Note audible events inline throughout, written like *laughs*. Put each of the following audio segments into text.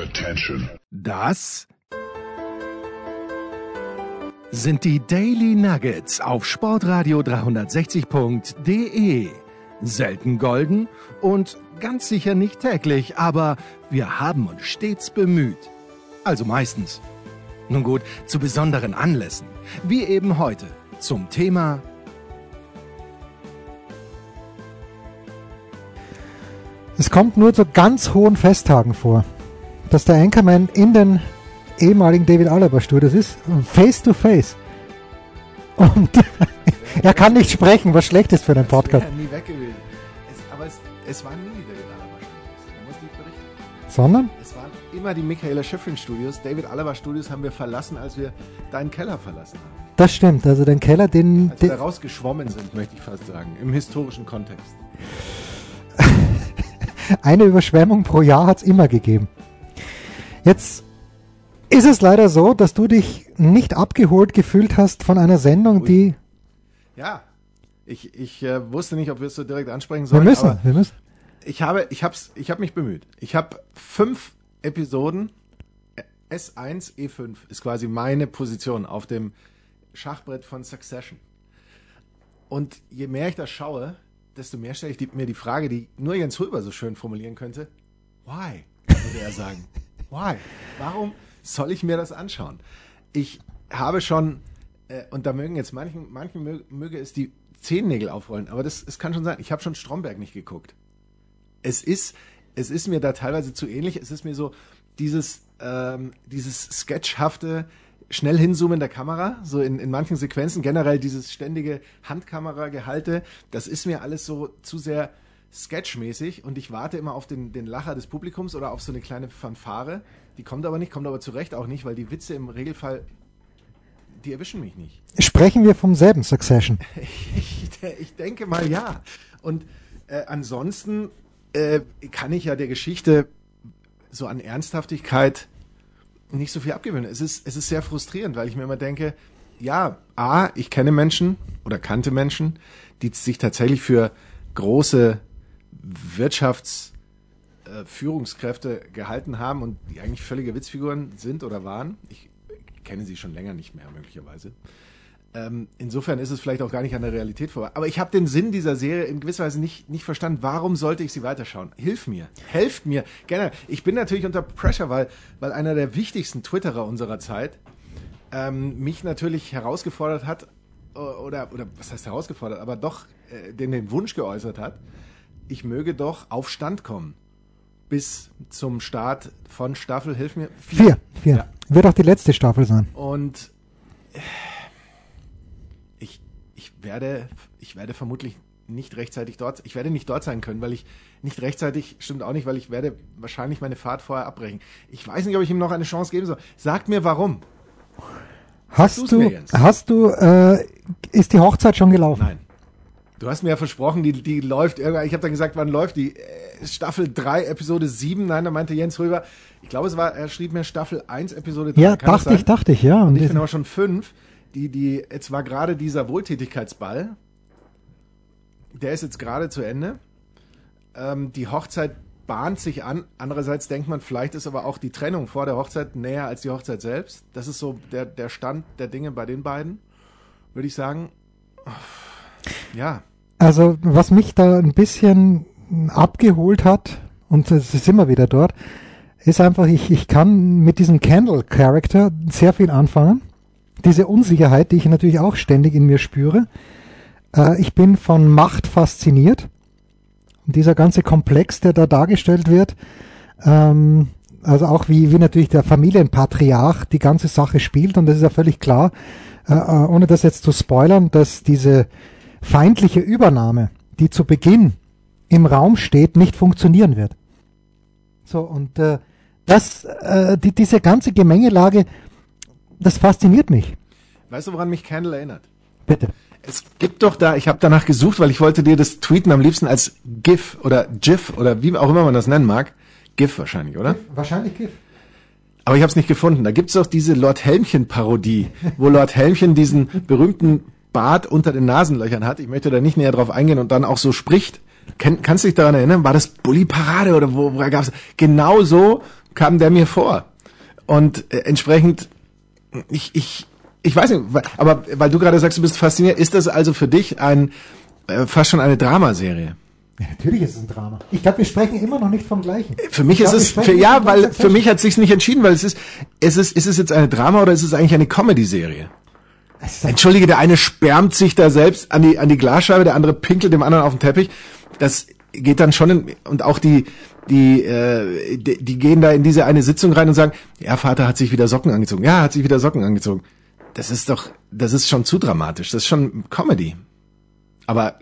Attention. Das sind die Daily Nuggets auf Sportradio 360.de. Selten golden und ganz sicher nicht täglich, aber wir haben uns stets bemüht. Also meistens. Nun gut, zu besonderen Anlässen, wie eben heute zum Thema Es kommt nur zu ganz hohen Festtagen vor, dass der Anchorman in den ehemaligen David Alaba Studios ist, face to face. Und *laughs* er kann nicht sprechen, was schlecht ist für einen Podcast. Ja, nie weg gewesen. Es, aber es, es war nie David Alaba Studios. Man muss nicht berichten. Sondern? Es waren immer die Michaela Schifrin Studios. David Alaba Studios haben wir verlassen, als wir deinen Keller verlassen haben. Das stimmt, also den Keller, den... Als wir den da rausgeschwommen sind, möchte ich fast sagen. Im historischen Kontext. *laughs* eine Überschwemmung pro Jahr hat es immer gegeben. Jetzt ist es leider so, dass du dich nicht abgeholt gefühlt hast von einer Sendung, Ui. die... Ja. Ich, ich äh, wusste nicht, ob wir es so direkt ansprechen Wir sollen. müssen, aber wir müssen. ich habe, ich hab's, ich habe mich bemüht. Ich habe fünf Episoden. S1, E5 ist quasi meine Position auf dem Schachbrett von Succession. Und je mehr ich das schaue, desto mehr stelle ich die, mir die Frage, die nur Jens Röber so schön formulieren könnte. Why? Würde er sagen. *laughs* Why? Warum soll ich mir das anschauen? Ich habe schon, äh, und da mögen jetzt manchen, manchen mö- möge es die Zehennägel aufrollen, aber das, es kann schon sein. Ich habe schon Stromberg nicht geguckt es ist, es ist mir da teilweise zu ähnlich. Es ist mir so dieses, ähm, dieses sketchhafte, schnell hinzoomen der Kamera, so in, in manchen Sequenzen, generell dieses ständige Handkamera-Gehalte, das ist mir alles so zu sehr sketchmäßig und ich warte immer auf den, den Lacher des Publikums oder auf so eine kleine Fanfare. Die kommt aber nicht, kommt aber zu Recht auch nicht, weil die Witze im Regelfall, die erwischen mich nicht. Sprechen wir vom selben Succession. *laughs* Ich, ich denke mal ja. Und äh, ansonsten äh, kann ich ja der Geschichte so an Ernsthaftigkeit nicht so viel abgewöhnen. Es ist, es ist sehr frustrierend, weil ich mir immer denke, ja, A, ich kenne Menschen oder kannte Menschen, die sich tatsächlich für große Wirtschaftsführungskräfte äh, gehalten haben und die eigentlich völlige Witzfiguren sind oder waren. Ich kenne sie schon länger nicht mehr, möglicherweise. Ähm, insofern ist es vielleicht auch gar nicht an der Realität vorbei. Aber ich habe den Sinn dieser Serie in gewisser Weise nicht, nicht verstanden. Warum sollte ich sie weiterschauen? Hilf mir. Helft mir. Gerne. Ich bin natürlich unter Pressure, weil, weil einer der wichtigsten Twitterer unserer Zeit ähm, mich natürlich herausgefordert hat, äh, oder, oder was heißt herausgefordert, aber doch äh, den, den Wunsch geäußert hat, ich möge doch auf Stand kommen. Bis zum Start von Staffel, hilf mir. Vier, vier. Ja. Wird auch die letzte Staffel sein. Und äh, ich, ich werde, ich werde vermutlich nicht rechtzeitig dort, ich werde nicht dort sein können, weil ich nicht rechtzeitig, stimmt auch nicht, weil ich werde wahrscheinlich meine Fahrt vorher abbrechen. Ich weiß nicht, ob ich ihm noch eine Chance geben soll. Sagt mir warum. Hast du's du, hast du, äh, ist die Hochzeit schon gelaufen? Nein. Du hast mir ja versprochen, die, die läuft irgendwann. Ich habe dann gesagt, wann läuft die? Äh, Staffel 3, Episode 7. Nein, da meinte Jens Röber. Ich glaube, es war, er schrieb mir Staffel 1, Episode 3. Ja, Kann dachte ich, dachte ich, ja. Und ich- bin aber schon fünf. Die, die, jetzt war gerade dieser Wohltätigkeitsball. Der ist jetzt gerade zu Ende. Ähm, die Hochzeit bahnt sich an. Andererseits denkt man, vielleicht ist aber auch die Trennung vor der Hochzeit näher als die Hochzeit selbst. Das ist so der, der Stand der Dinge bei den beiden. Würde ich sagen. Ja, Also, was mich da ein bisschen abgeholt hat, und es ist immer wieder dort, ist einfach, ich, ich kann mit diesem Candle-Character sehr viel anfangen. Diese Unsicherheit, die ich natürlich auch ständig in mir spüre. Äh, ich bin von Macht fasziniert. Und dieser ganze Komplex, der da dargestellt wird, ähm, also auch wie, wie natürlich der Familienpatriarch die ganze Sache spielt, und das ist ja völlig klar, äh, äh, ohne das jetzt zu spoilern, dass diese feindliche Übernahme, die zu Beginn im Raum steht, nicht funktionieren wird. So, und äh, das, äh, die, diese ganze Gemengelage, das fasziniert mich. weißt du, woran mich Candle erinnert? Bitte. Es gibt doch da, ich habe danach gesucht, weil ich wollte dir das tweeten am liebsten als GIF oder GIF oder wie auch immer man das nennen mag. GIF wahrscheinlich, oder? Wahrscheinlich GIF. Aber ich habe es nicht gefunden. Da gibt's doch diese Lord Helmchen-Parodie, wo Lord Helmchen diesen berühmten Bart unter den Nasenlöchern hat. Ich möchte da nicht näher drauf eingehen und dann auch so spricht. Ken, kannst du dich daran erinnern? War das Bully Parade oder wo, woher gab's? Genau so kam der mir vor. Und äh, entsprechend, ich, ich, ich weiß nicht, aber weil du gerade sagst, du bist fasziniert, ist das also für dich ein äh, fast schon eine Dramaserie? Ja, natürlich ist es ein Drama. Ich glaube, wir sprechen immer noch nicht vom gleichen. Für mich Ich ist glaub, wir es, für, ja, weil für mich hat sich's nicht entschieden, weil es ist, es ist, ist es jetzt eine Drama oder ist es eigentlich eine Comedy-Serie? Entschuldige, der eine sperrt sich da selbst an die, an die Glasscheibe, der andere pinkelt dem anderen auf den Teppich. Das geht dann schon in, und auch die, die, äh, die, die gehen da in diese eine Sitzung rein und sagen, ja, Vater hat sich wieder Socken angezogen. Ja, hat sich wieder Socken angezogen. Das ist doch, das ist schon zu dramatisch. Das ist schon Comedy. Aber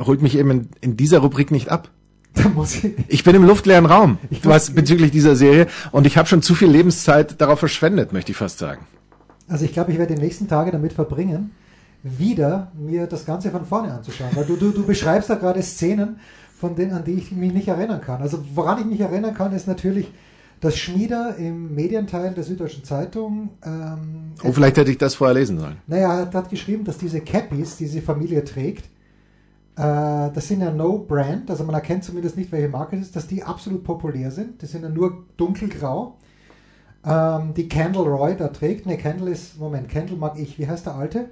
holt mich eben in, in dieser Rubrik nicht ab. Ich, Ich bin im luftleeren Raum, Ich was muss- bezüglich dieser Serie und ich habe schon zu viel Lebenszeit darauf verschwendet, möchte ich fast sagen. Also ich glaube, ich werde die nächsten Tage damit verbringen, wieder mir das Ganze von vorne anzuschauen. Weil du, du, du beschreibst da gerade Szenen, von denen, an die ich mich nicht erinnern kann. Also woran ich mich erinnern kann, ist natürlich, dass Schmieder im Medienteil der Süddeutschen Zeitung ähm, Oh, vielleicht hätte ich das vorher lesen sollen. Naja, er hat, geschrieben, dass diese Cappies, die diese Familie trägt, äh, das sind ja No Brand, also man erkennt zumindest nicht, welche Marke es ist, dass die absolut populär sind. Die sind ja nur dunkelgrau. Ähm, die Candle Roy da trägt, ne, Candle ist, Moment, Candle mag ich, wie heißt der alte?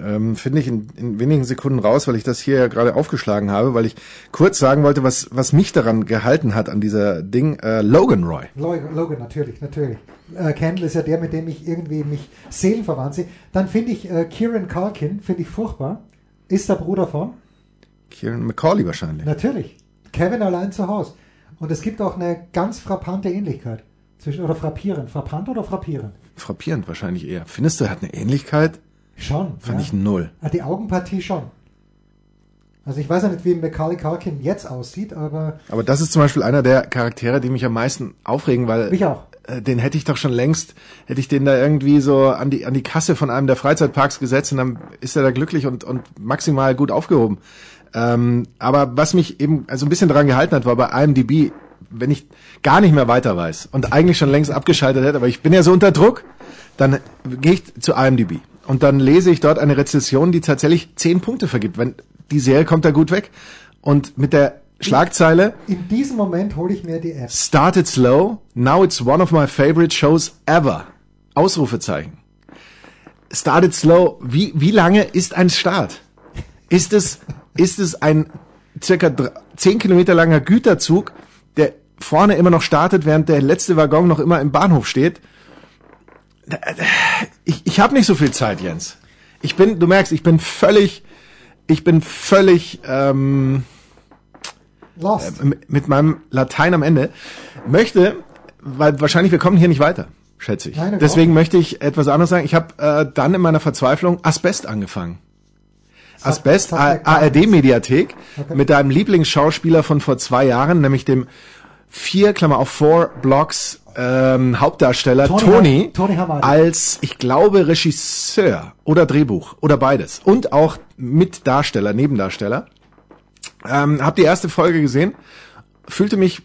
Ähm, Finde ich in, in wenigen Sekunden raus, weil ich das hier ja gerade aufgeschlagen habe, weil ich kurz sagen wollte, was, was mich daran gehalten hat an dieser Ding. Äh, Logan Roy. Logan, Logan natürlich, natürlich. Äh, Candle ist ja der, mit dem ich irgendwie mich seelenverwandt sehe. Dann finde ich äh, Kieran Culkin, finde ich furchtbar. Ist der Bruder von? Kieran McCauley wahrscheinlich. Natürlich. Kevin allein zu Hause. Und es gibt auch eine ganz frappante Ähnlichkeit. Zwischen, oder frappierend. Frappant oder frappierend? Frappierend wahrscheinlich eher. Findest du, er hat eine Ähnlichkeit? Schon. Fand ja. ich null. Ah, Die Augenpartie schon. Also ich weiß ja nicht, wie Macaulay Culkin jetzt aussieht, aber Aber das ist zum Beispiel einer der Charaktere, die mich am meisten aufregen, weil mich auch. äh, den hätte ich doch schon längst, hätte ich den da irgendwie so an die, an die Kasse von einem der Freizeitparks gesetzt und dann ist er da glücklich und, und maximal gut aufgehoben. Ähm, aber was mich eben also ein bisschen daran gehalten hat, war bei IMDb, wenn ich gar nicht mehr weiter weiß und eigentlich schon längst abgeschaltet hätte, aber ich bin ja so unter Druck, dann gehe ich zu IMDb und dann lese ich dort eine Rezession, die tatsächlich zehn Punkte vergibt. Wenn die Serie kommt da gut weg und mit der Schlagzeile In diesem Moment hole ich mir die App. Started slow, now it's one of my favorite shows ever. Ausrufezeichen. Started slow, wie, wie lange ist ein Start? Ist es, ist es ein circa dr- 10 Kilometer langer Güterzug, vorne immer noch startet, während der letzte Waggon noch immer im Bahnhof steht? Ich, ich habe nicht so viel Zeit, Jens. Ich bin, du merkst, ich bin völlig, ich bin völlig, ähm, Lost. m- mit meinem Latein am Ende, möchte, weil wahrscheinlich wir kommen hier nicht weiter, schätze ich. Nein, Deswegen möchte ich etwas anderes sagen. Ich habe äh, dann in meiner Verzweiflung Asbest angefangen. Asbest, ARD-Mediathek, mit deinem Lieblingsschauspieler von vor zwei Jahren, nämlich dem vier, Klammer auf four Blocks ähm, Hauptdarsteller Tony Tony, Tony als, ich glaube, Regisseur oder Drehbuch oder beides. Und auch Mitdarsteller, Nebendarsteller. Ähm, hab die erste Folge gesehen, fühlte mich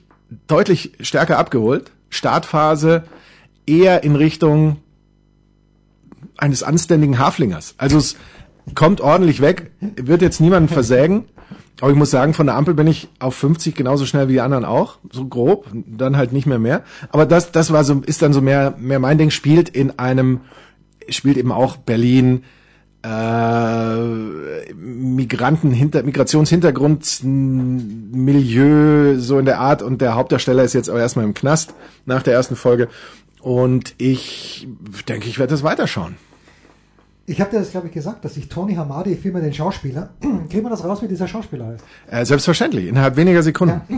deutlich stärker abgeholt. Startphase eher in Richtung eines anständigen Haflingers. Also es kommt ordentlich weg, wird jetzt niemanden versägen. Aber ich muss sagen, von der Ampel bin ich auf 50 genauso schnell wie die anderen auch, so grob, dann halt nicht mehr mehr. Aber das, das war so, ist dann so mehr, mehr mein Ding, spielt in einem, spielt eben auch Berlin, äh, Migranten hinter Migrationshintergrund Milieu so in der Art und der Hauptdarsteller ist jetzt aber erstmal im Knast nach der ersten Folge und ich denke, ich werde das weiterschauen. Ich habe dir das, glaube ich, gesagt, dass ich Tony Hamadi, vielmehr den Schauspieler, *clears throat* kriegen wir das raus, wie dieser Schauspieler heißt. Äh, selbstverständlich, innerhalb weniger Sekunden. Ja.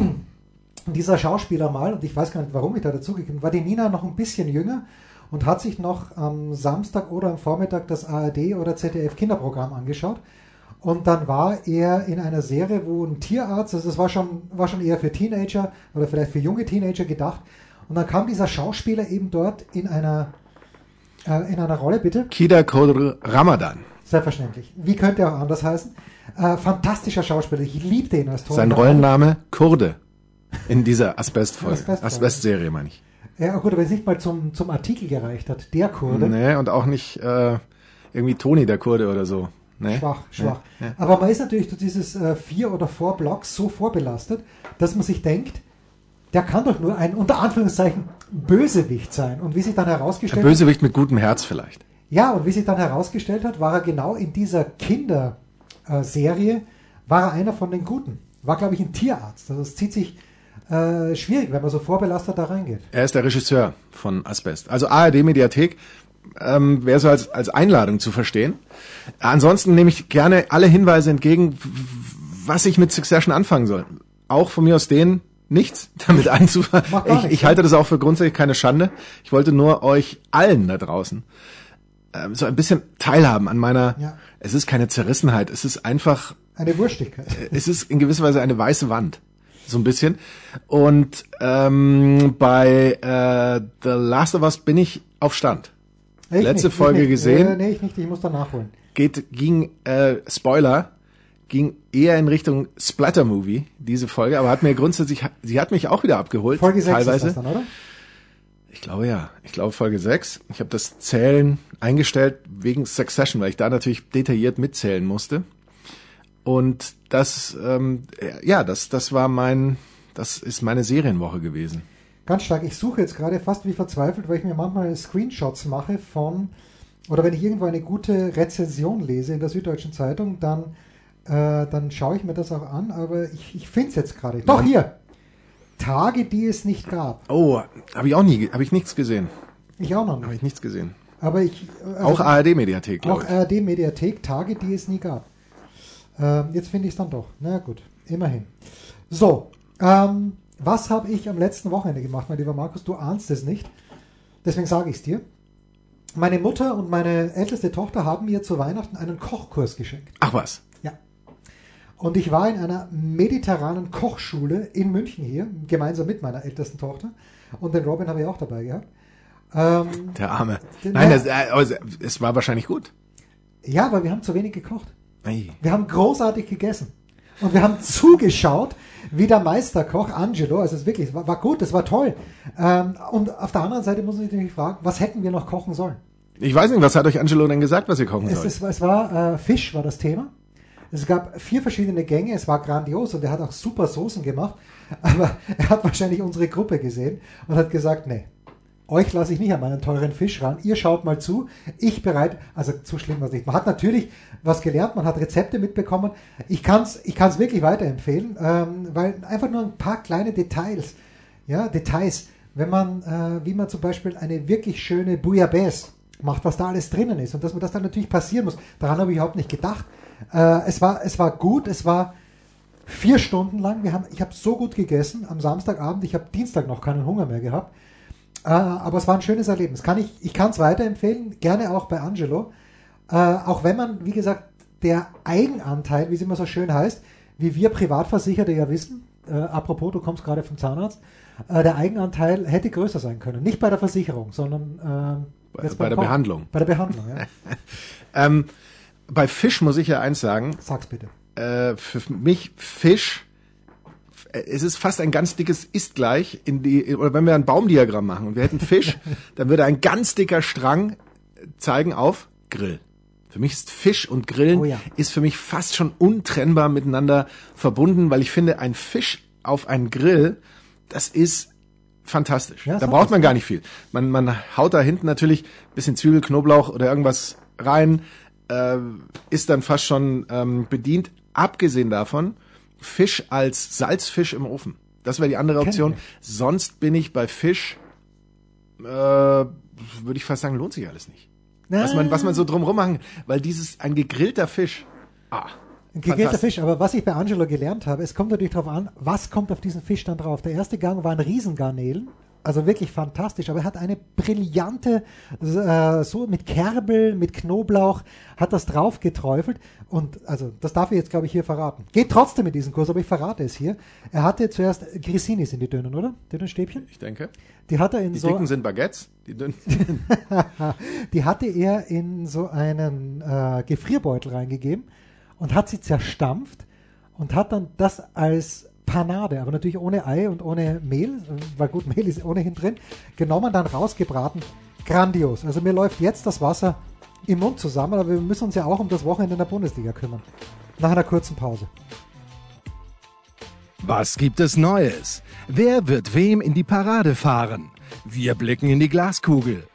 *clears throat* Dieser Schauspieler mal, und ich weiß gar nicht, warum ich da dazugekommen bin, war die Nina noch ein bisschen jünger und hat sich noch am Samstag oder am Vormittag das ARD oder ZDF Kinderprogramm angeschaut. Und dann war er in einer Serie, wo ein Tierarzt, also das war schon, war schon eher für Teenager oder vielleicht für junge Teenager gedacht. Und dann kam dieser Schauspieler eben dort in einer, äh, in einer Rolle, bitte. Kida Kodr Ramadan. Selbstverständlich. Wie könnte er auch anders heißen? Äh, fantastischer Schauspieler. Ich liebte ihn als Tony Sein. Rollenname Kurde in dieser Asbestfolge. Asbestfolge. Asbestserie meine ich. Ja, gut, aber es nicht mal zum, zum Artikel gereicht hat. Der Kurde. Nee, und auch nicht äh, irgendwie Toni der Kurde oder so. Nee. Schwach, schwach. Ja, ja. Aber man ist natürlich durch dieses äh, vier oder four Blocks so vorbelastet, dass man sich denkt, der kann doch nur ein, unter Anführungszeichen, Bösewicht sein. Und wie sich dann Ein herausgestellt Bösewicht mit gutem Herz vielleicht. ja, und wie sich dann herausgestellt hat, war er genau in dieser Kinderserie, war er einer von den Guten. War, glaube ich, ein Tierarzt. Also es zieht sich äh, schwierig, wenn man so vorbelastet da reingeht. Er ist der Regisseur von Asbest. Also ARD-Mediathek ähm, wäre so als, als Einladung zu verstehen. Ansonsten nehme ich gerne alle Hinweise entgegen, was ich mit Succession anfangen soll. Auch von mir aus denen nichts *laughs* damit einzufangen. Ich, ich halte das auch für grundsätzlich keine Schande. Ich wollte nur euch allen da draußen ähm, so ein bisschen teilhaben an meiner, Ja. es ist keine Zerrissenheit, es ist einfach Eine Wurstigkeit. es ist in gewisser Weise eine weiße Wand. So ein bisschen. Und ähm, bei äh, The Last of Us bin ich auf Stand. Ich Letzte nicht, Folge gesehen. Äh, nee, ich nicht, ich muss da nachholen. Geht, ging, äh, Spoiler, ging eher in Richtung Splatter-Movie, diese Folge, aber hat mir grundsätzlich, sie hat mich auch wieder abgeholt. Folge 6 teilweise. ist das dann, oder? Ich glaube ja. Ich glaube Folge 6. Ich habe das Zählen eingestellt wegen Succession, weil ich da natürlich detailliert mitzählen musste. Und das, ähm, ja, das, das war mein, das ist meine Serienwoche gewesen. Ganz stark. Ich suche jetzt gerade fast wie verzweifelt, weil ich mir manchmal Screenshots mache von, oder wenn ich irgendwo eine gute Rezension lese in der Süddeutschen Zeitung, dann, äh, dann schaue ich mir das auch an, aber ich, ich finde es jetzt gerade. Doch, hier! Tage, die es nicht gab. Oh, habe ich auch nie, habe ich nichts gesehen. Ich auch noch Habe nicht. ich nichts gesehen. Aber ich. also Auch ARD-Mediathek, Auch glaube ich. ARD-Mediathek, Tage, die es nie gab. Ähm, jetzt finde ich es dann doch. Na gut, immerhin. So, ähm, was habe ich am letzten Wochenende gemacht, mein lieber Markus? Du ahnst es nicht. Deswegen sage ich es dir. Meine Mutter und meine älteste Tochter haben mir zu Weihnachten einen Kochkurs geschenkt. Ach was. Und ich war in einer mediterranen Kochschule in München hier, gemeinsam mit meiner ältesten Tochter. Und den Robin habe ich auch dabei gehabt. Ähm, Der Arme. Nein, das, äh, es- es war wahrscheinlich gut. ja, aber wir haben zu wenig gekocht. Ei. Wir haben großartig gegessen. Und wir haben zugeschaut, wie der Meisterkoch Angelo, also es ist wirklich, es war, war gut, es war toll. Ähm, und auf der anderen Seite muss man sich natürlich fragen, was hätten wir noch kochen sollen? Ich weiß nicht, was hat euch Angelo denn gesagt, was ihr kochen Es, sollt? es, es war äh, Fisch war das Thema. Es gab vier verschiedene Gänge, es war grandios und er hat auch super Soßen gemacht, *laughs* aber er hat wahrscheinlich unsere Gruppe gesehen und hat gesagt, nee, euch lasse ich nicht an meinen teuren Fisch ran, ihr schaut mal zu, ich bereit, also zu schlimm war es nicht. Man hat natürlich was gelernt, man hat Rezepte mitbekommen. Ich kann es ich kann's wirklich weiterempfehlen, ähm, weil einfach nur ein paar kleine Details, ja, Details, wenn man, äh, wie man zum Beispiel eine wirklich schöne Bouillabaisse macht, was da alles drinnen ist und dass man das dann natürlich passieren muss. Daran habe ich überhaupt nicht gedacht. Äh, es, war, es war gut, es war vier Stunden lang. Wir haben, ich habe so gut gegessen am Samstagabend. Ich habe Dienstag noch keinen Hunger mehr gehabt. Äh, aber es war ein schönes Erlebnis. Kann ich ich kann es weiterempfehlen, gerne auch bei Angelo. Äh, auch wenn man, wie gesagt, der Eigenanteil, wie es immer so schön heißt, wie wir Privatversicherte ja wissen, äh, apropos, du kommst gerade vom Zahnarzt, äh, der Eigenanteil hätte größer sein können. Nicht bei der Versicherung, sondern äh, Bei- bei der. Behandlung. Bei der Behandlung, ja. *laughs* *laughs* Ähm, bei Fisch muss ich ja eins sagen, Sag's bitte. äh, für mich Fisch, äh, es ist fast ein ganz dickes ist gleich in die, oder wenn wir ein Baumdiagramm machen und wir hätten Fisch, *laughs* dann würde ein ganz dicker Strang zeigen auf Grill. Für mich ist Fisch und Grillen Oh ja. ist für mich fast schon untrennbar miteinander verbunden, weil ich finde, ein Fisch auf einen Grill, das ist fantastisch. Ja, da braucht man gar nicht viel. Man, man haut da hinten natürlich ein bisschen Zwiebel, Knoblauch oder irgendwas rein, äh, ist dann fast schon ähm, bedient. Abgesehen davon, Fisch als Salzfisch im Ofen. Das wäre die andere Option. Sonst bin ich bei Fisch, äh, würde ich fast sagen, lohnt sich alles nicht. Was man, was man so drumrum machen, weil dieses, ein gegrillter Fisch, ah, Ein gegrillter. Fisch, aber was ich bei Angelo gelernt habe, es kommt natürlich darauf an, was kommt auf diesen Fisch dann drauf. Der erste Gang waren Riesengarnelen, also wirklich fantastisch, aber er hat eine brillante, äh, so mit Kerbel, mit Knoblauch, hat das drauf geträufelt und also das darf ich jetzt glaube ich hier verraten. Geht trotzdem mit diesem Kurs, aber ich verrate es hier. Er hatte zuerst Grisinis in die dünnen, oder? Dünnen Stäbchen? Ich denke. Die hat er in Die so dicken sind Baguettes, die dünnen. *laughs* die hatte er in so einen äh, Gefrierbeutel reingegeben und hat sie zerstampft und hat dann das als Panade, aber natürlich ohne Ei und ohne Mehl, weil gut, *laughs* Mehl ist ohnehin drin, genommen, dann rausgebraten. Grandios. Also mir läuft jetzt das Wasser im Mund zusammen, aber wir müssen uns ja auch um das Wochenende in der Bundesliga kümmern. Nach einer kurzen Pause. Was gibt es Neues? Wer wird wem in die Parade fahren? Wir blicken in die Glaskugel.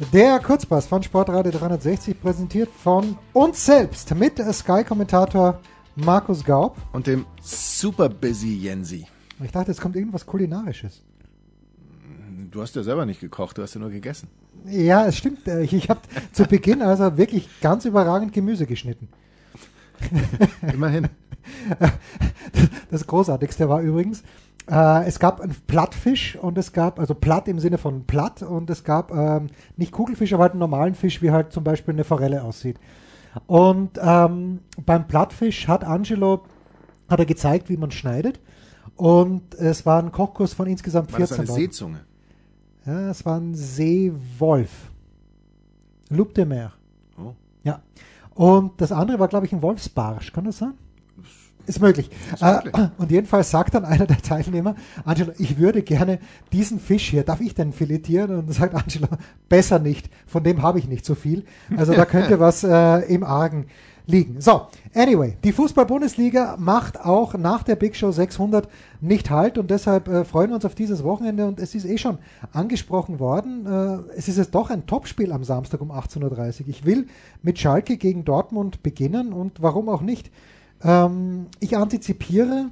Der Kurzpass von Sportradio 360 präsentiert von uns selbst mit Sky-Kommentator Markus Gaub. Und dem super busy Jensi. Ich dachte, es kommt irgendwas Kulinarisches. Du hast ja selber nicht gekocht, du hast ja nur gegessen. Ja, es stimmt. Äh, Ich, ich habe zu Beginn also wirklich ganz überragend Gemüse geschnitten. Immerhin. *laughs* Das Großartigste war übrigens, äh, es gab einen Plattfisch und es gab, also platt im Sinne von platt und es gab ähm, nicht Kugelfisch, aber halt einen normalen Fisch, wie halt zum Beispiel eine Forelle aussieht. Und ähm, beim Plattfisch hat Angelo hat er gezeigt, wie man schneidet. Und es war ein Kochkurs von insgesamt War das 14 eine Leuten. Seezunge? Ja, es war ein Seewolf. Loup de Mer. Oh. Ja. Und das andere war, glaube ich, ein Wolfsbarsch. Kann das sein? Ist möglich. möglich. Äh, und jedenfalls sagt dann einer der Teilnehmer, Angelo, ich würde gerne diesen Fisch hier, darf ich den filetieren? Und dann sagt Angelo, besser nicht, von dem habe ich nicht so viel. Also da könnte *laughs* was äh, im Argen liegen. So, anyway, die Fußball-Bundesliga macht auch nach der Big Show 600 nicht halt und deshalb äh, freuen wir uns auf dieses Wochenende und es ist eh schon angesprochen worden, äh, es ist jetzt doch ein Topspiel am Samstag um 18.30 Uhr. Ich will mit Schalke gegen Dortmund beginnen und warum auch nicht. Ähm, ich antizipiere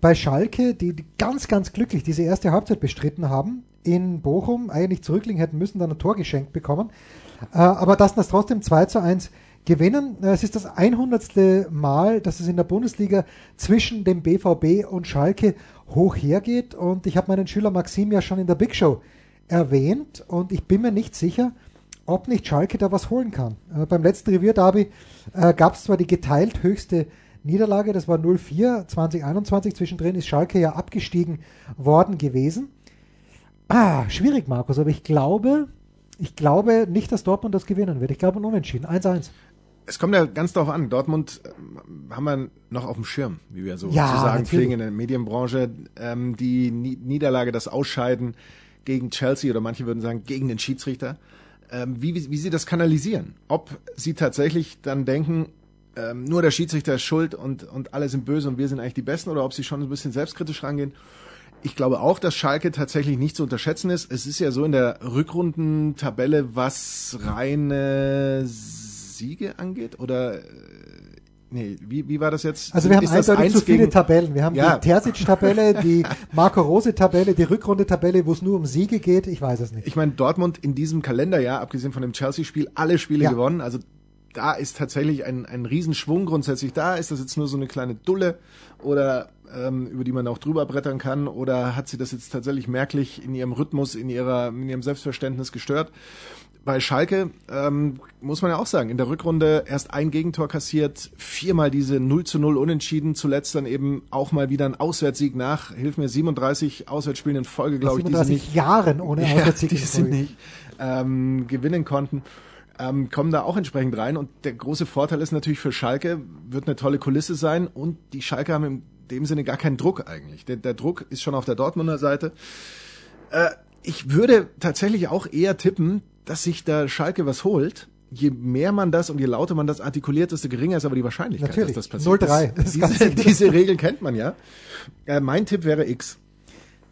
bei Schalke, die, ganz, ganz glücklich diese erste Halbzeit bestritten haben, in Bochum eigentlich zurückliegen hätten müssen, dann ein Tor geschenkt bekommen, äh, aber dass das trotzdem 2 zu 1 gewinnen. Äh, Es ist das 100. Mal, dass es in der Bundesliga zwischen dem BVB und Schalke hoch hergeht und ich habe meinen Schüler Maxim ja schon in der Big Show erwähnt und ich bin mir nicht sicher, ob nicht Schalke da was holen kann. Äh, beim letzten Revierderby äh, gab es zwar die geteilt höchste Niederlage, das war 0-4 2021, zwischendrin ist Schalke ja abgestiegen worden gewesen. Ah, schwierig, Markus, aber ich glaube, ich glaube nicht, dass Dortmund das gewinnen wird. Ich glaube ein Unentschieden, 1-1. Es kommt ja ganz darauf an. Dortmund ähm, haben wir noch auf dem Schirm, wie wir so Ja, zu sagen natürlich. pflegen in der Medienbranche. Ähm, die Ni Niederlage, das Ausscheiden gegen Chelsea oder manche würden sagen gegen den Schiedsrichter. Ähm, wie, wie, wie sie das kanalisieren. Ob sie tatsächlich dann denken, ähm, nur der Schiedsrichter ist schuld und, und alle sind böse und wir sind eigentlich die Besten oder ob sie schon ein bisschen selbstkritisch rangehen. Ich glaube auch, dass Schalke tatsächlich nicht zu unterschätzen ist. Es ist ja so in der Rückrundentabelle, was reine Siege angeht oder äh, nee, wie, wie war das jetzt? Also wir haben Ist eindeutig zu viele Tabellen. Wir haben Ja. die Terzic-Tabelle, die Marco Rose-Tabelle, die Rückrunde-Tabelle, wo es nur um Siege geht. Ich weiß es nicht. Ich meine, Dortmund in diesem Kalenderjahr, abgesehen von dem Chelsea-Spiel, alle Spiele Ja. gewonnen. Also da ist tatsächlich ein, ein Riesenschwung grundsätzlich da. Ist das jetzt nur so eine kleine Dulle oder ähm, über die man auch drüber brettern kann? Oder hat sie das jetzt tatsächlich merklich in ihrem Rhythmus, in, ihrer, in ihrem Selbstverständnis gestört? Bei Schalke ähm, muss man ja auch sagen, in der Rückrunde erst ein Gegentor kassiert, viermal diese 0 zu 0 Unentschieden, zuletzt dann eben auch mal wieder ein Auswärtssieg nach, hilf mir, 37 Auswärtsspiele in Folge, glaube ich, die sie 37 nicht Jahren ohne *laughs* ja, Auswärtssieg die in sie Folge. nicht ähm, gewinnen konnten, ähm, kommen da auch entsprechend rein. Und der große Vorteil ist natürlich für Schalke, wird eine tolle Kulisse sein und die Schalke haben in dem Sinne gar keinen Druck eigentlich. Der, der Druck ist schon auf der Dortmunder Seite. Äh, ich würde tatsächlich auch eher tippen, dass sich da Schalke was holt. Je mehr man das und je lauter man das artikuliert, desto geringer ist aber die Wahrscheinlichkeit, Natürlich. dass das passiert. 0-3. Das, diese, diese Regel kennt man ja. Äh, mein Tipp wäre X.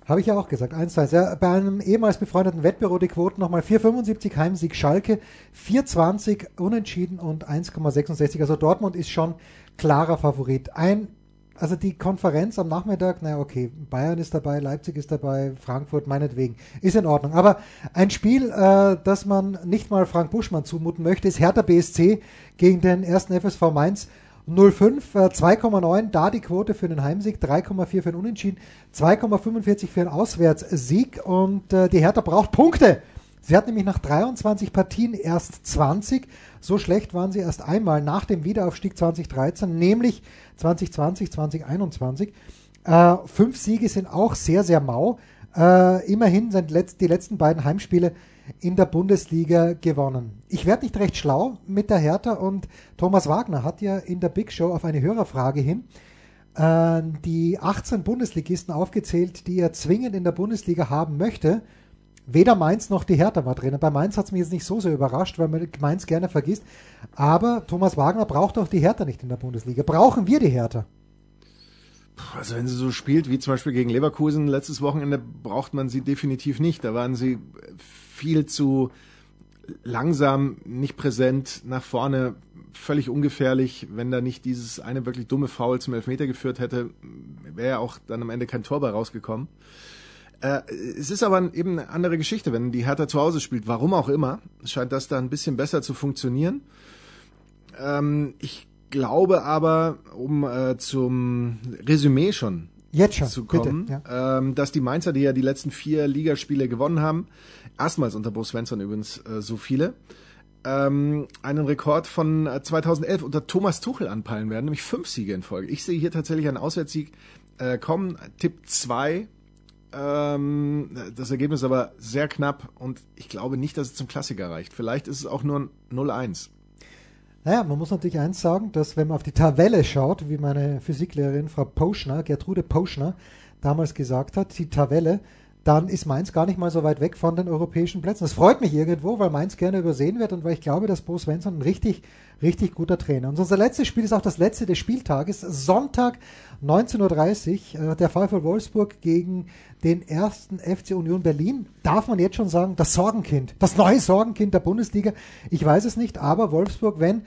Habe ich ja auch gesagt, 1 1 ja, Bei einem ehemals befreundeten Wettbüro die Quoten nochmal 4,75 Heimsieg Schalke, 4,20 Unentschieden und 1,66. Also Dortmund ist schon klarer Favorit. Ein, also die Konferenz am Nachmittag, naja, okay, Bayern ist dabei, Leipzig ist dabei, Frankfurt meinetwegen, ist in Ordnung. Aber ein Spiel, äh, das man nicht mal Frank Buschmann zumuten möchte, ist Hertha BSC gegen den ersten FSV Mainz. 05, äh, 2,9 da die Quote für den Heimsieg, 3,4 für den Unentschieden, 2,45 für den Auswärtssieg und äh, die Hertha braucht Punkte. Sie hat nämlich nach 23 Partien erst 20. So schlecht waren sie erst einmal nach dem Wiederaufstieg 2013, nämlich 2020, 2021. Äh, fünf Siege sind auch sehr, sehr mau. Äh, immerhin sind letzt, die letzten beiden Heimspiele in der Bundesliga gewonnen. Ich werde nicht recht schlau mit der Hertha und Thomas Wagner hat ja in der Big Show auf eine Hörerfrage hin äh, die 18 Bundesligisten aufgezählt, die er zwingend in der Bundesliga haben möchte. Weder Mainz noch die Hertha war drin. Bei Mainz hat es mich jetzt nicht so sehr überrascht, weil man Mainz gerne vergisst. Aber Thomas Wagner braucht auch die Hertha nicht in der Bundesliga. Brauchen wir die Hertha? Also wenn sie so spielt wie zum Beispiel gegen Leverkusen letztes Wochenende, braucht man sie definitiv nicht. Da waren sie viel zu langsam, nicht präsent, nach vorne völlig ungefährlich. Wenn da nicht dieses eine wirklich dumme Foul zum Elfmeter geführt hätte, wäre ja auch dann am Ende kein Tor bei rausgekommen. Äh, es ist aber eben eine andere Geschichte, wenn die Hertha zu Hause spielt. Warum auch immer, scheint das da ein bisschen besser zu funktionieren. Ähm, ich glaube aber, um äh, zum Resümee schon Jetzt schon, zu kommen, bitte, ja. ähm, dass die Mainzer, die ja die letzten vier Ligaspiele gewonnen haben, erstmals unter Bo Svensson übrigens äh, so viele, ähm, einen Rekord von äh, 2011 unter Thomas Tuchel anpeilen werden, nämlich fünf Siege in Folge. Ich sehe hier tatsächlich einen Auswärtssieg äh, kommen, Tipp 2. Ähm, das Ergebnis aber sehr knapp und ich glaube nicht, dass es zum Klassiker reicht. Vielleicht ist es auch nur 0-1. Naja, man muss natürlich eins sagen, dass wenn man auf die Tabelle schaut, wie meine Physiklehrerin Frau Poschner, Gertrude Poschner, damals gesagt hat, die Tabelle, dann ist Mainz gar nicht mal so weit weg von den europäischen Plätzen. Das freut mich irgendwo, weil Mainz gerne übersehen wird und weil ich glaube, dass Bo Svensson ein richtig, richtig guter Trainer. Und unser letztes Spiel ist auch das letzte des Spieltages. Sonntag 19.30 Uhr, äh, der VfL Wolfsburg gegen den ersten FC Union Berlin. Darf man jetzt schon sagen, das Sorgenkind, das neue Sorgenkind der Bundesliga? Ich weiß es nicht, aber Wolfsburg, wenn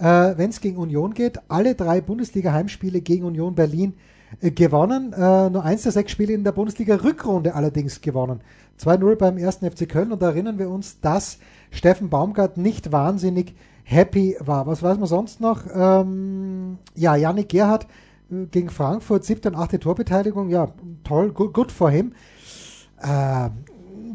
äh, es gegen Union geht, alle drei Bundesliga-Heimspiele gegen Union Berlin gewonnen. Äh, nur eins der sechs Spiele in der Bundesliga-Rückrunde allerdings gewonnen. 2-0 beim ersten FC Köln und da erinnern wir uns, dass Steffen Baumgart nicht wahnsinnig happy war. Was weiß man sonst noch? Ähm, ja, Yannick Gerhardt äh, gegen Frankfurt, siebte und achte Torbeteiligung, ja, toll, good, good for him. Äh,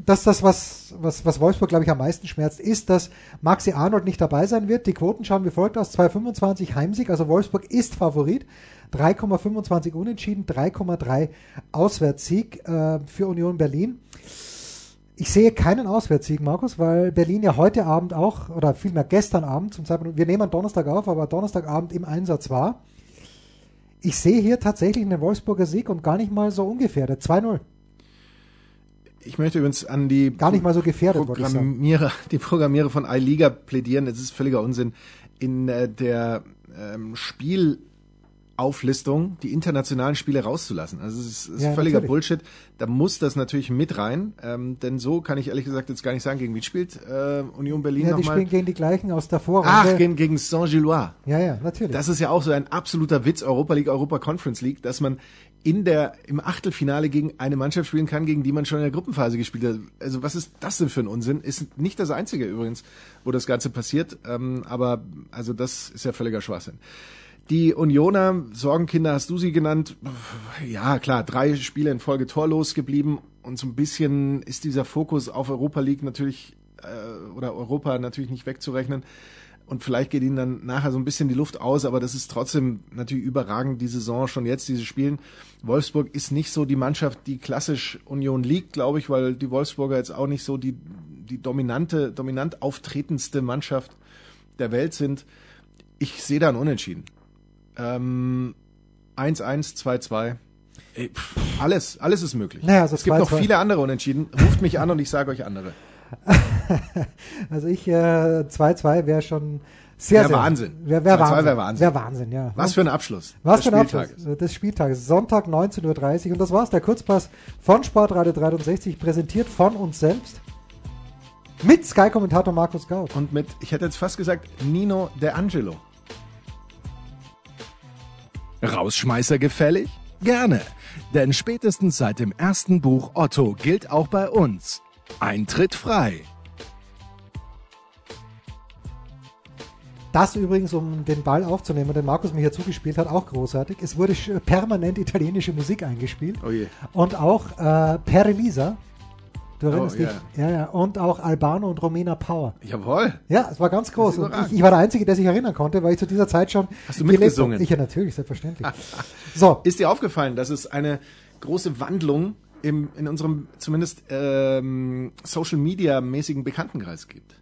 das, das was, was, was Wolfsburg, glaube ich, am meisten schmerzt, ist, dass Maxi Arnold nicht dabei sein wird. Die Quoten schauen wie folgt aus: 2,25 Heimsieg, also Wolfsburg ist Favorit. 3,25 Unentschieden, 3,3 Auswärtssieg äh, für Union Berlin. Ich sehe keinen Auswärtssieg, Markus, weil Berlin ja heute Abend auch, oder vielmehr gestern Abend, zum Zeitpunkt, wir nehmen Donnerstag auf, aber Donnerstagabend im Einsatz war. Ich sehe hier tatsächlich einen Wolfsburger Sieg und gar nicht mal so ungefährdet. 2-0. Ich möchte übrigens an die Gar nicht mal so gefährdet, Programmierer, *laughs* die Programmierer von iLiga plädieren. Es ist völliger Unsinn. In äh, der ähm, Spiel Auflistung die internationalen Spiele rauszulassen. Also es ist, ist ja, völliger natürlich. Bullshit. Da muss das natürlich mit rein, ähm, denn so kann ich ehrlich gesagt jetzt gar nicht sagen, gegen wie spielt äh, Union Berlin ja, die nochmal. spielen gegen die gleichen aus der Vorrunde. Ach, gegen, gegen Saint-Gillois. Ja, ja, natürlich. Das ist ja auch so ein absoluter Witz, Europa League, Europa Conference League, dass man in der, im Achtelfinale gegen eine Mannschaft spielen kann, gegen die man schon in der Gruppenphase gespielt hat. Also was ist das denn für ein Unsinn? Ist nicht das einzige übrigens, wo das Ganze passiert, ähm, aber also das ist ja völliger Schwachsinn. Die Unioner, Sorgenkinder hast du sie genannt. Ja, klar, drei Spiele in Folge torlos geblieben und so ein bisschen ist dieser Fokus auf Europa League natürlich äh, oder Europa natürlich nicht wegzurechnen. Und vielleicht geht ihnen dann nachher so ein bisschen die Luft aus, aber das ist trotzdem natürlich überragend, die Saison schon jetzt, diese Spielen. Wolfsburg ist nicht so die Mannschaft, die klassisch Union liegt, glaube ich, weil die Wolfsburger jetzt auch nicht so die, die dominante, dominant auftretendste Mannschaft der Welt sind. Ich sehe da ein Unentschieden. Ähm, 1-1, 2-2. Alles, alles ist möglich. Naja, also es gibt noch viele andere Unentschieden. Ruft mich an und ich sage euch andere. *laughs* *laughs* also ich 2-2 äh, wäre schon sehr, wär sehr Wahnsinn. Wäre wär Wahnsinn. Wär Wahnsinn. Wär Wahnsinn, ja. Was für ein Abschluss. Was für ein Abschluss des Spieltages. Sonntag 19.30 Uhr. Und das war's, der Kurzpass von Sportradio 63, präsentiert von uns selbst. Mit Sky-Kommentator Markus Gaut. Und mit, ich hätte jetzt fast gesagt, Nino De Angelo. Rausschmeißer gefällig? Gerne, denn spätestens seit dem ersten Buch Otto gilt auch bei uns. Eintritt frei. Das übrigens, um den Ball aufzunehmen, den Markus mir hier zugespielt hat, auch großartig. Es wurde permanent italienische Musik eingespielt. Oh je. Und auch äh, Per Elisa, Du erinnerst oh, dich? Ja. ja, Und auch Albano und Romena Power. Jawohl. Ja, es war ganz groß. Und ich, ich, war der Einzige, der sich erinnern konnte, weil ich zu dieser Zeit schon. Hast du mitgesungen? Ich ja, natürlich, selbstverständlich. *laughs* so. Ist dir aufgefallen, dass es eine große Wandlung im, in unserem zumindest ähm, Social Media mäßigen Bekanntenkreis gibt?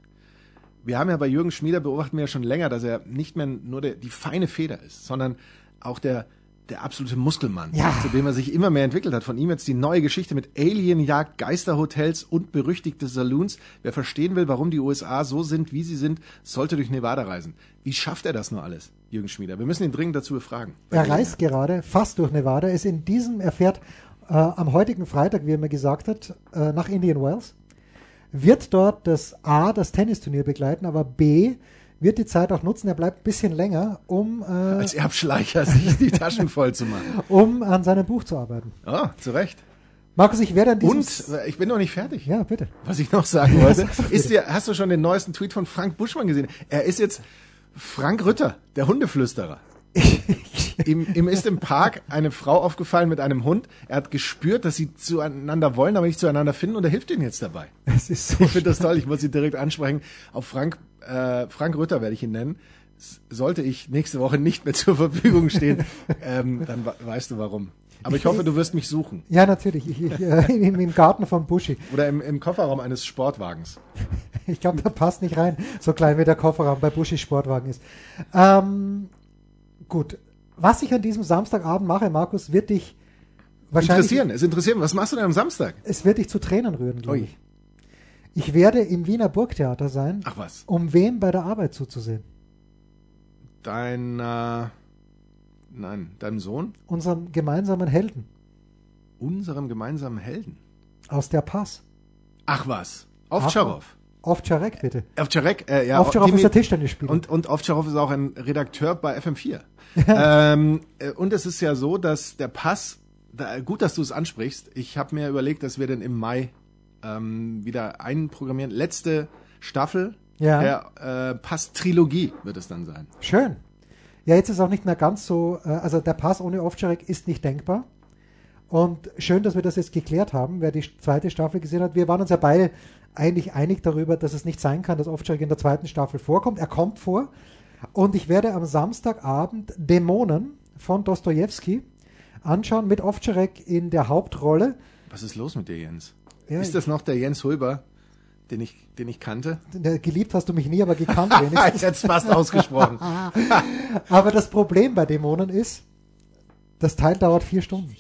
Wir haben ja bei Jürgen Schmieder beobachten wir ja schon länger, dass er nicht mehr nur der, die feine Feder ist, sondern auch der der absolute Muskelmann, Ja. zu dem er sich immer mehr entwickelt hat. Von ihm jetzt die neue Geschichte mit Alienjagd, Geisterhotels und berüchtigte Saloons. Wer verstehen will, warum die USA so sind, wie sie sind, sollte durch Nevada reisen. Wie schafft er das nur alles, Jürgen Schmieder? Wir müssen ihn dringend dazu befragen. Er reist gerade fast durch Nevada, ist in diesem, er fährt äh, am heutigen Freitag, wie er mir gesagt hat, äh, nach Indian Wells, wird dort das A, das Tennisturnier begleiten, aber B, wird die Zeit auch nutzen, er bleibt ein bisschen länger, um, äh, Als Erbschleicher *laughs* sich die Taschen voll zu machen. um an seinem Buch zu arbeiten. Oh, zu Recht. Markus, ich werde an diesem... Und äh, ich bin noch nicht fertig. Ja, bitte. Was ich noch sagen wollte, *laughs* ist dir, hast du schon den neuesten Tweet von Frank Buschmann gesehen? Er ist jetzt Frank Rütter, der Hundeflüsterer. *laughs* ihm, ihm ist im Park eine Frau aufgefallen mit einem Hund. Er hat gespürt, dass sie zueinander wollen, aber nicht zueinander finden und er hilft ihnen jetzt dabei. Es ist so Ich finde das toll, ich muss ihn direkt ansprechen. Auf Frank, äh, Frank Rütter werde ich ihn nennen. Sollte ich nächste Woche nicht mehr zur Verfügung stehen, *laughs* ähm, dann we- weißt du warum. Aber ich hoffe, du wirst mich suchen. Ja, natürlich. Ich, ich, äh, im, Im Garten von Buschi. Oder im, im Kofferraum eines Sportwagens. *laughs* Ich glaube, da passt nicht rein, so klein wie der Kofferraum bei Buschi Sportwagen ist. Ähm, gut. Was ich an diesem Samstagabend mache, Markus, wird dich wahrscheinlich. Interessieren, es interessiert. Was machst du denn am Samstag? Es wird dich zu Tränen rühren, glaube ich. Ich werde im Wiener Burgtheater sein, Ach was. um wem bei der Arbeit zuzusehen? Deiner, nein, deinem Sohn? Unserem gemeinsamen Helden Unserem gemeinsamen Helden. aus der Pass. Ach was. Ovtcharov. Ovtcharek, bitte. Ovtcharek, äh, ja. Ovtcharov Dimi- ist der Tischtennisspieler. Und, und Ovtcharov ist auch ein Redakteur bei FM4. *laughs* ähm, äh, und es ist ja so, dass der Pass, da, gut, dass du es ansprichst, ich habe mir überlegt, dass wir den im Mai ähm, wieder einprogrammieren. Letzte Staffel Ja. der äh, Pass-Trilogie wird es dann sein. Schön. Ja, jetzt ist auch nicht mehr ganz so, äh, also der Pass ohne Ovtcharek ist nicht denkbar. Und schön, dass wir das jetzt geklärt haben, wer die zweite Staffel gesehen hat. Wir waren uns ja beide eigentlich einig darüber, dass es nicht sein kann, dass Ovtcharek in der zweiten Staffel vorkommt. Er kommt vor. Und ich werde am Samstagabend Dämonen von Dostoevsky anschauen mit Ovtcharek in der Hauptrolle. Was ist los mit dir, Jens? Ja, ist das noch der Jens Hulber, den ich, den ich kannte? Geliebt hast du mich nie, aber gekannt wenigstens. ich *laughs* hätte es fast ausgesprochen. *laughs* Aber das Problem bei Dämonen ist, das Teil dauert vier Stunden.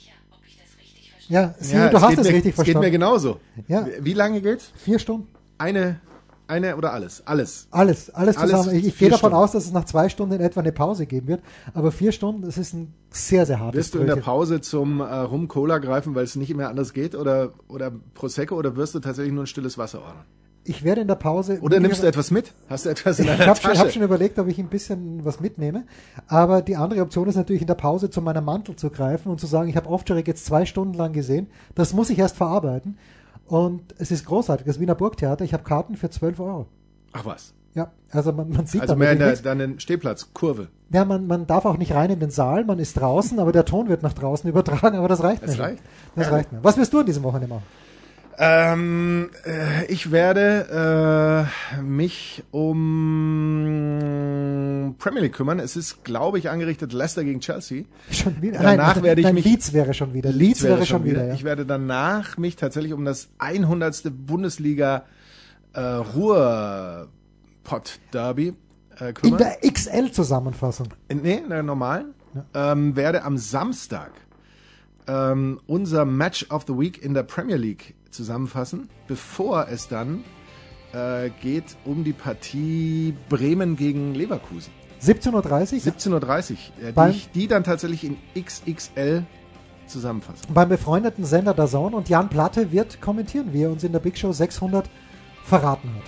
Ja, Siri, Ja, du hast es mir, richtig es geht mir verstanden. genauso. Ja. Wie lange geht's? Vier Stunden. Eine, eine oder alles? Alles. Alles, alles Alles zusammen. ich ich gehe davon Stunden. aus, dass es nach zwei Stunden in etwa eine Pause geben wird. Aber vier Stunden, das ist ein sehr, sehr hartes Wirst du in der. Pause zum äh, Rum Cola greifen, weil es nicht mehr anders geht? Oder, oder Prosecco? Oder wirst du tatsächlich nur ein stilles Wasser ordern? Ich werde in der Pause. Oder nimmst du etwas mit? Hast du etwas in Ich deiner habe schon, Tasche? hab schon überlegt, ob ich ein bisschen was mitnehme. Aber die andere Option ist natürlich in der Pause zu meinem Mantel zu greifen und zu sagen, ich habe Ovtcharek jetzt zwei Stunden lang gesehen. Das muss ich erst verarbeiten. Und es ist großartig. Das Wiener Burgtheater, ich habe Karten für 12 Euro. Ach was. Ja, also man, man sieht Also mehr in der, den Stehplatz, Kurve. Ja, man, man darf auch nicht rein in den Saal, man ist draußen, aber der Ton wird nach draußen *laughs* übertragen, aber das reicht Das mir. schon. reicht. Das Ja. reicht mir. Was wirst du an diesem Wochenende machen? Ähm, äh, ich werde äh, mich um Premier League kümmern. Es ist, glaube ich, angerichtet Leicester gegen Chelsea. Schon wieder? Danach werde ich nein, mich- Leeds wäre schon wieder. Leeds, wäre, schon wieder. ja. Ich werde danach mich tatsächlich um das 100. Bundesliga äh, Ruhrpott Derby äh, in kümmern. der XL-Zusammenfassung. In, nee, in der normalen. Ähm, werde am Samstag ähm, unser Match of the Week in der Premier League zusammenfassen, bevor es dann äh, geht um die Partie Bremen gegen Leverkusen. 17.30 Uhr. 17.30 Uhr, äh, die ich die dann tatsächlich in XXL zusammenfasse. beim befreundeten Sender DAZN und Jan Platte wird kommentieren, wie er uns in der Big Show 600 verraten hat.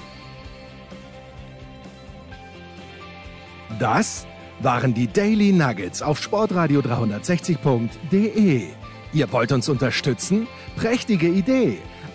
Das waren die Daily Nuggets auf Sportradio 360.de. Ihr wollt uns unterstützen? Prächtige Idee!